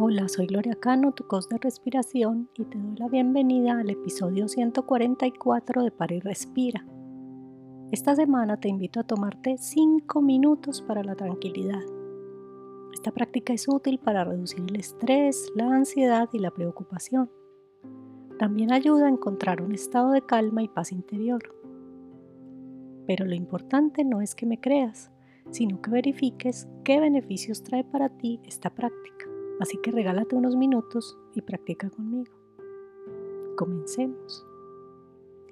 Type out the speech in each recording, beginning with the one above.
Hola, soy Gloria Cano, tu coach de respiración, y te doy la bienvenida al episodio 144 de Para y Respira. Esta semana te invito a tomarte 5 minutos para la tranquilidad. Esta práctica es útil para reducir el estrés, la ansiedad y la preocupación. También ayuda a encontrar un estado de calma y paz interior. Pero lo importante no es que me creas, sino que verifiques qué beneficios trae para ti esta práctica. Así que regálate unos minutos y practica conmigo. Comencemos.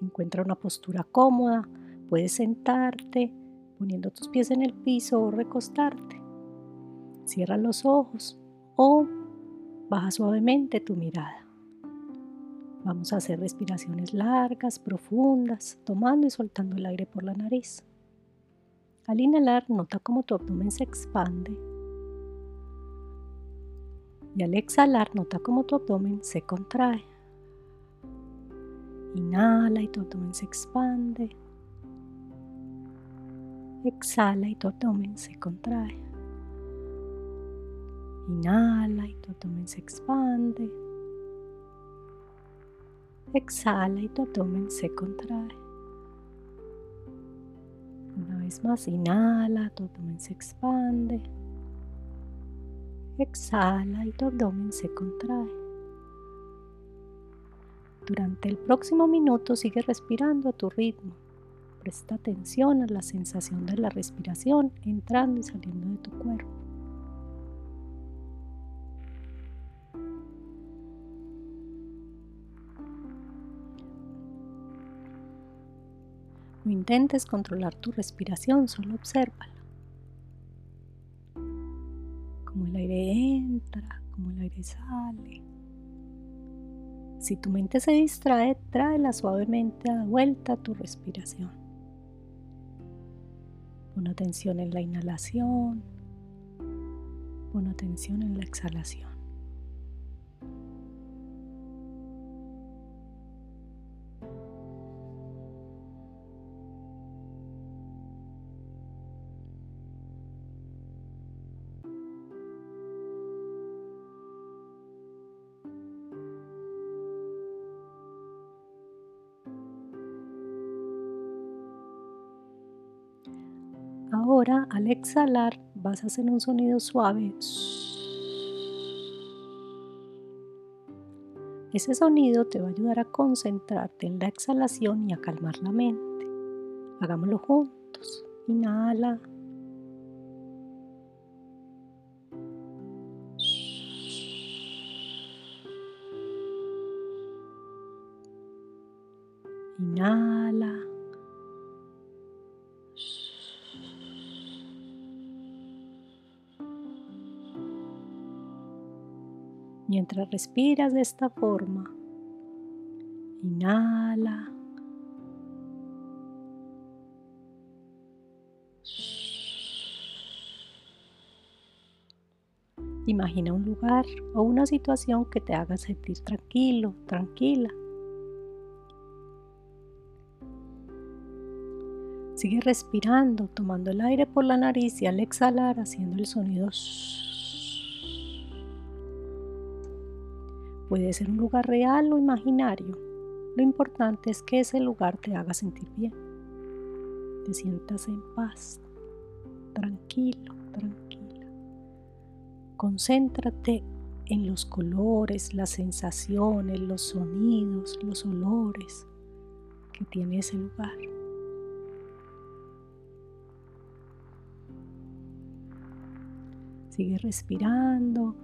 Encuentra una postura cómoda, puedes sentarte poniendo tus pies en el piso o recostarte. Cierra los ojos o baja suavemente tu mirada. Vamos a hacer respiraciones largas, profundas, tomando y soltando el aire por la nariz. Al inhalar, nota cómo tu abdomen se expande y al exhalar, nota cómo tu abdomen se contrae. Inhala y tu abdomen se expande. Exhala y tu abdomen se contrae. Inhala y tu abdomen se expande. Exhala y tu abdomen se contrae. Una vez más, inhala, tu abdomen se expande. Exhala y tu abdomen se contrae. Durante el próximo minuto sigue respirando a tu ritmo. Presta atención a la sensación de la respiración entrando y saliendo de tu cuerpo. No intentes controlar tu respiración, solo obsérvala. Como el aire sale. Si tu mente se distrae, tráela suavemente a vuelta a tu respiración. Pon atención en la inhalación. Pon atención en la exhalación. Ahora al exhalar vas a hacer un sonido suave. Ese sonido te va a ayudar a concentrarte en la exhalación y a calmar la mente. Hagámoslo juntos. Inhala. Inhala. Mientras respiras de esta forma, inhala. Imagina un lugar o una situación que te haga sentir tranquilo, tranquila. Sigue respirando, tomando el aire por la nariz y al exhalar haciendo el sonido Puede ser un lugar real o imaginario. Lo importante es que ese lugar te haga sentir bien. Te sientas en paz, tranquilo, tranquila. Concéntrate en los colores, las sensaciones, los sonidos, los olores que tiene ese lugar. Sigue respirando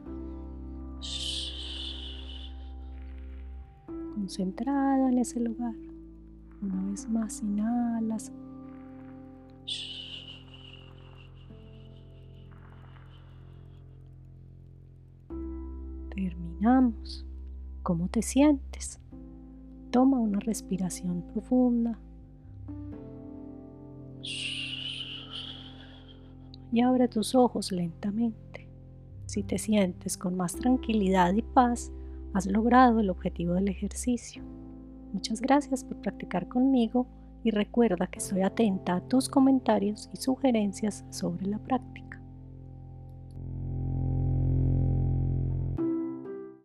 concentrada en ese lugar. Una vez más, inhalas. Terminamos. ¿Cómo te sientes? Toma una respiración profunda. Y abre tus ojos lentamente. Si te sientes con más tranquilidad y paz, has logrado el objetivo del ejercicio. Muchas gracias por practicar conmigo y recuerda que estoy atenta a tus comentarios y sugerencias sobre la práctica.